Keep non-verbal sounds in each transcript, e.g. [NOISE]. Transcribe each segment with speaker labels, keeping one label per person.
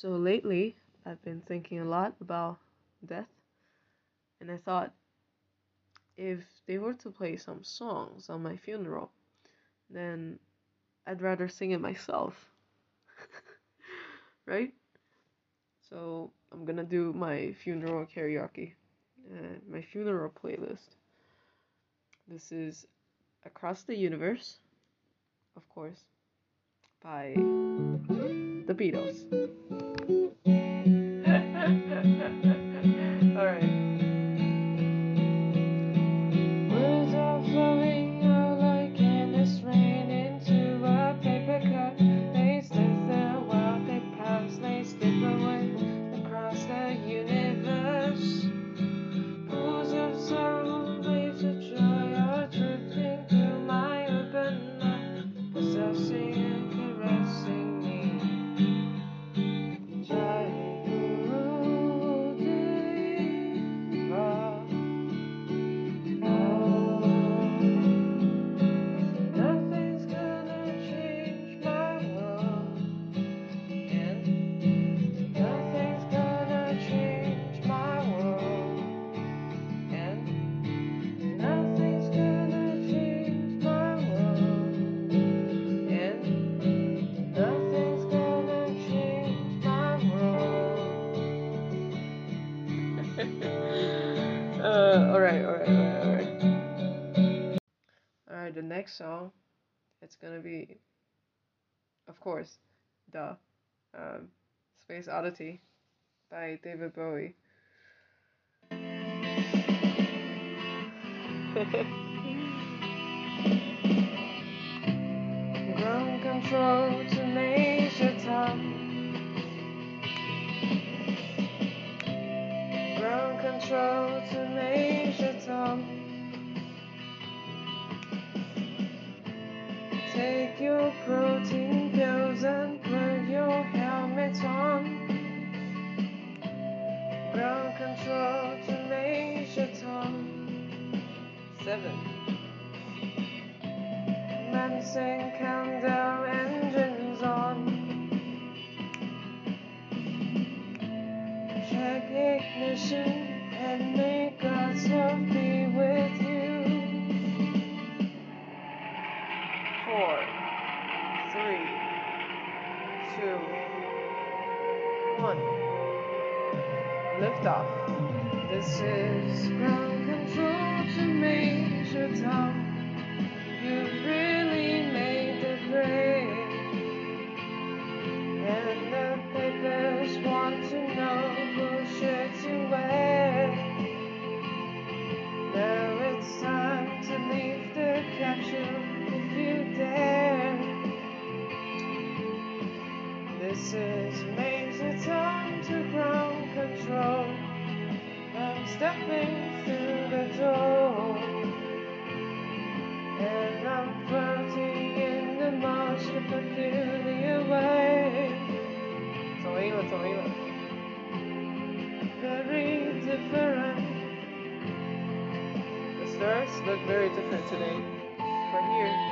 Speaker 1: So lately, I've been thinking a lot about death, and I thought if they were to play some songs on my funeral, then I'd rather sing it myself. [LAUGHS] right? So I'm gonna do my funeral karaoke, uh, my funeral playlist. This is Across the Universe, of course, by the Beatles didn't [LAUGHS] next song, it's gonna be, of course, the um, Space Oddity by David Bowie. [LAUGHS] Take your protein pills and put your helmet on. Ground control to Major Tom. Seven. Menacing countdown voices grow. Very different. The stars look very different today. From here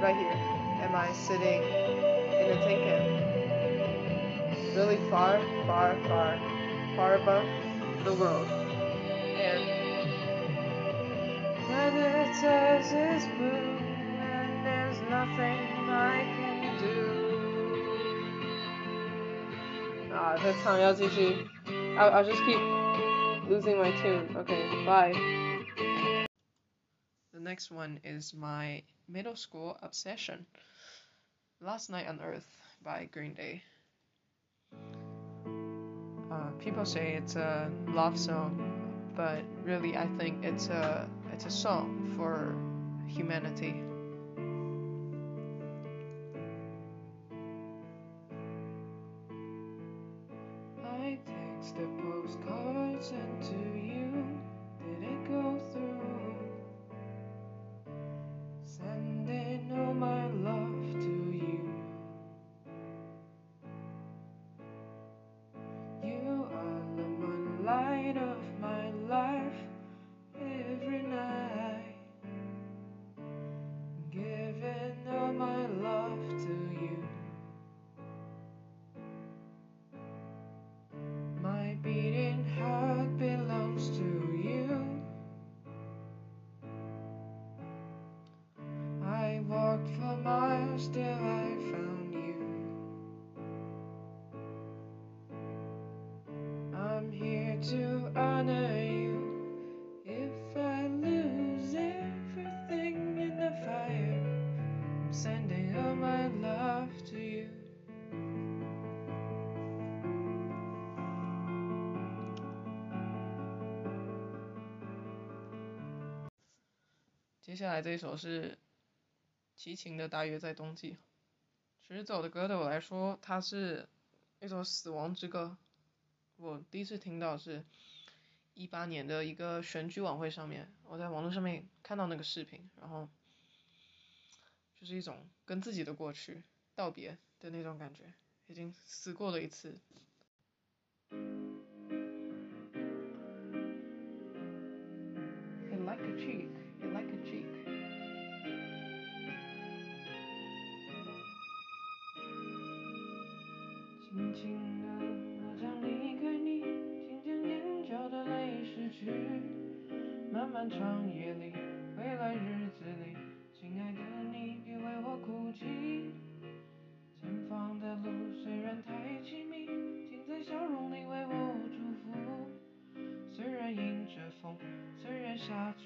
Speaker 1: right here am I sitting in a tin can. Really far, far, far, far above the world. And planet says Ah, the I'll, I'll just keep losing my tune. Okay, bye. The next one is my middle school obsession. Last Night on Earth by Green Day. Uh, people say it's a love song, but really I think it's a it's a song for humanity. their postcards into 接下来这一首是齐秦的《大约在冬季》。其实这首的歌对我来说，它是一首死亡之歌。我第一次听到是一八年的一个选举晚会上面，我在网络上面看到那个视频，然后就是一种跟自己的过去道别的那种感觉，已经死过了一次。轻轻的，like a chick 轻轻的我将离开你请将眼角的泪拭去漫漫长夜里未来日子里亲爱的你别为我哭泣。前方的路虽然太凄迷请在笑容里为我祝福。虽然迎着风虽然下着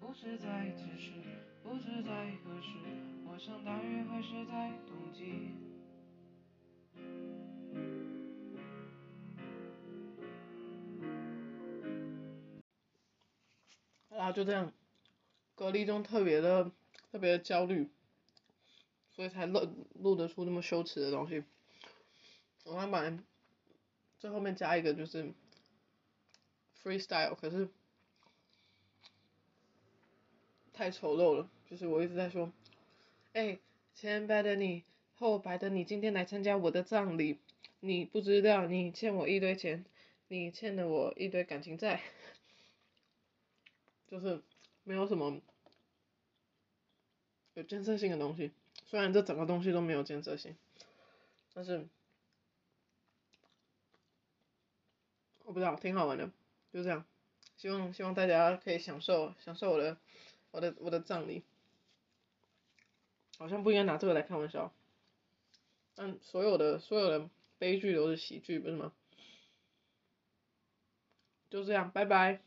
Speaker 1: 不知在何时，不知在何时，我想大约会是在冬季。然后就这样，隔离中特别的特别的焦虑，所以才录录得出那么羞耻的东西。我还本来最后面加一个就是 freestyle，可是太丑陋了。就是我一直在说，哎，前白的你，后白的你，今天来参加我的葬礼，你不知道你欠我一堆钱，你欠了我一堆感情债。[LAUGHS] 就是没有什么有建设性的东西，虽然这整个东西都没有建设性，但是我不知道，挺好玩的，就这样。希望希望大家可以享受享受我的我的我的葬礼，好像不应该拿这个来开玩笑，但所有的所有的悲剧都是喜剧，不是吗？就这样，拜拜。